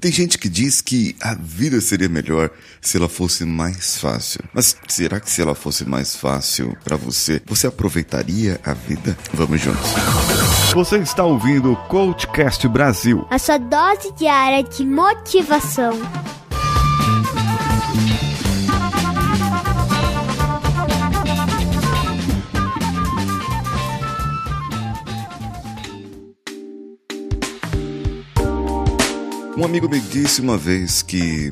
Tem gente que diz que a vida seria melhor se ela fosse mais fácil. Mas será que se ela fosse mais fácil para você, você aproveitaria a vida? Vamos juntos. Você está ouvindo o Coachcast Brasil. A sua dose diária de motivação. Um amigo me disse uma vez que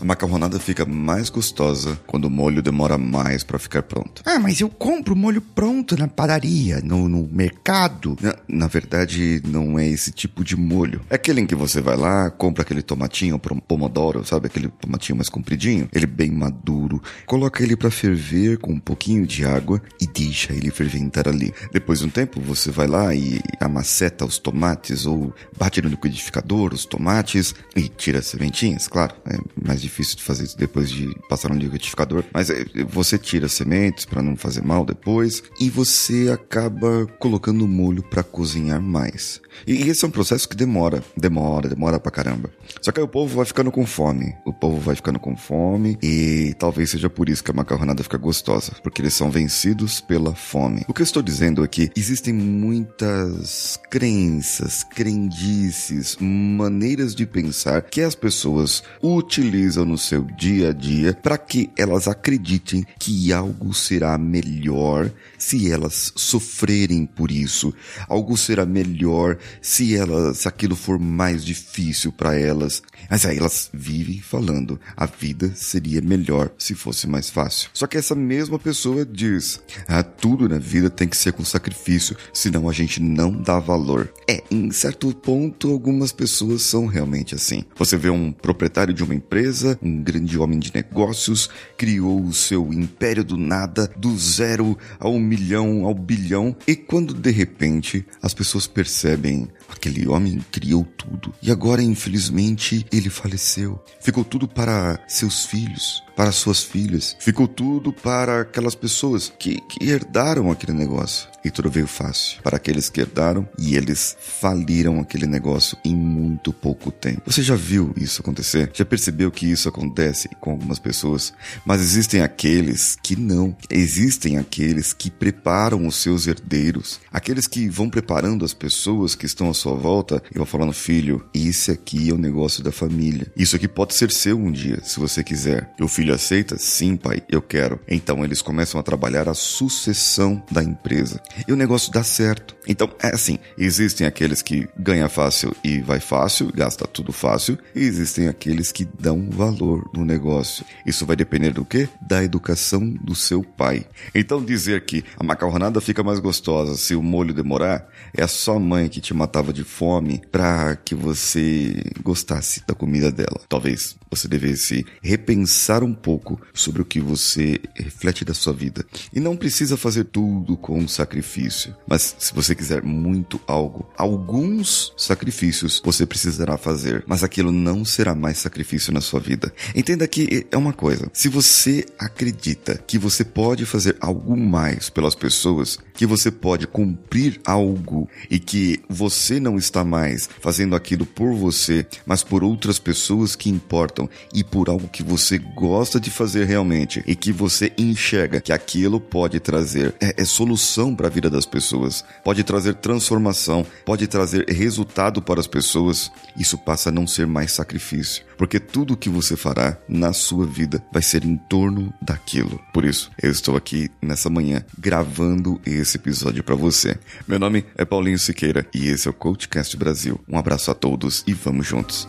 a macarronada fica mais gostosa quando o molho demora mais para ficar pronto. Ah, mas eu compro molho pronto na padaria, no, no mercado. Na, na, verdade, não é esse tipo de molho. É aquele em que você vai lá, compra aquele tomatinho pomodoro, sabe? Aquele tomatinho mais compridinho. Ele bem maduro. Coloca ele para ferver com um pouquinho de água e deixa ele ferventar ali. Depois de um tempo, você vai lá e amaceta os tomates ou bate no liquidificador os tomates e tira as sementinhas, claro. É mais difícil de fazer isso depois de passar no liquidificador, mas é, você tira sementes para não fazer mal depois e você acaba colocando o molho para cozinhar mais. E esse é um processo que demora, demora, demora pra caramba. Só que aí o povo vai ficando com fome. O povo vai ficando com fome e talvez seja por isso que a macarronada fica gostosa, porque eles são vencidos pela fome. O que eu estou dizendo é que existem muitas crenças, crendices, maneiras de pensar que as pessoas utilizam no seu dia a dia para que elas acreditem que algo será melhor se elas sofrerem por isso. Algo será melhor se elas, se aquilo for mais difícil para elas. Mas aí elas vivem falando, a vida seria melhor se fosse mais fácil. Só que essa mesma pessoa diz, ah, tudo na vida tem que ser com sacrifício, senão a gente não dá valor. É, em certo ponto, algumas pessoas são realmente assim. Você vê um proprietário de uma empresa, um grande homem de negócios, criou o seu império do nada, do zero ao milhão, ao bilhão, e quando de repente as pessoas percebem aquele homem criou tudo e agora infelizmente ele faleceu. Ficou tudo para seus filhos, para suas filhas, ficou tudo para aquelas pessoas que, que herdaram aquele negócio. E tudo veio fácil para aqueles que herdaram e eles faliram aquele negócio em muito pouco tempo. Você já viu isso acontecer? Já percebeu que isso acontece com algumas pessoas? Mas existem aqueles que não. Existem aqueles que preparam os seus herdeiros, aqueles que vão preparando as pessoas que estão à sua volta e vão falando: filho, esse aqui é o negócio da família. Isso aqui pode ser seu um dia, se você quiser. E o filho aceita? Sim, pai, eu quero. Então eles começam a trabalhar a sucessão da empresa e o negócio dá certo. Então, é assim: existem aqueles que ganha fácil e vai fácil, gasta tudo fácil, e existem aqueles que dão valor no negócio. Isso vai depender do quê? Da educação do seu pai. Então, dizer que a macarronada fica mais gostosa se o molho demorar é a sua mãe que te matava de fome para que você gostasse da comida dela. Talvez você devesse repensar um pouco sobre o que você reflete da sua vida. E não precisa fazer tudo com sacrifício sacrifício. Mas se você quiser muito algo, alguns sacrifícios você precisará fazer, mas aquilo não será mais sacrifício na sua vida. Entenda que é uma coisa: se você acredita que você pode fazer algo mais pelas pessoas, que você pode cumprir algo e que você não está mais fazendo aquilo por você, mas por outras pessoas que importam e por algo que você gosta de fazer realmente e que você enxerga que aquilo pode trazer é, é solução para a vida das pessoas, pode trazer transformação, pode trazer resultado para as pessoas, isso passa a não ser mais sacrifício, porque tudo que você fará na sua vida vai ser em torno daquilo. Por isso, eu estou aqui nessa manhã gravando esse episódio para você. Meu nome é Paulinho Siqueira e esse é o Coachcast Brasil. Um abraço a todos e vamos juntos.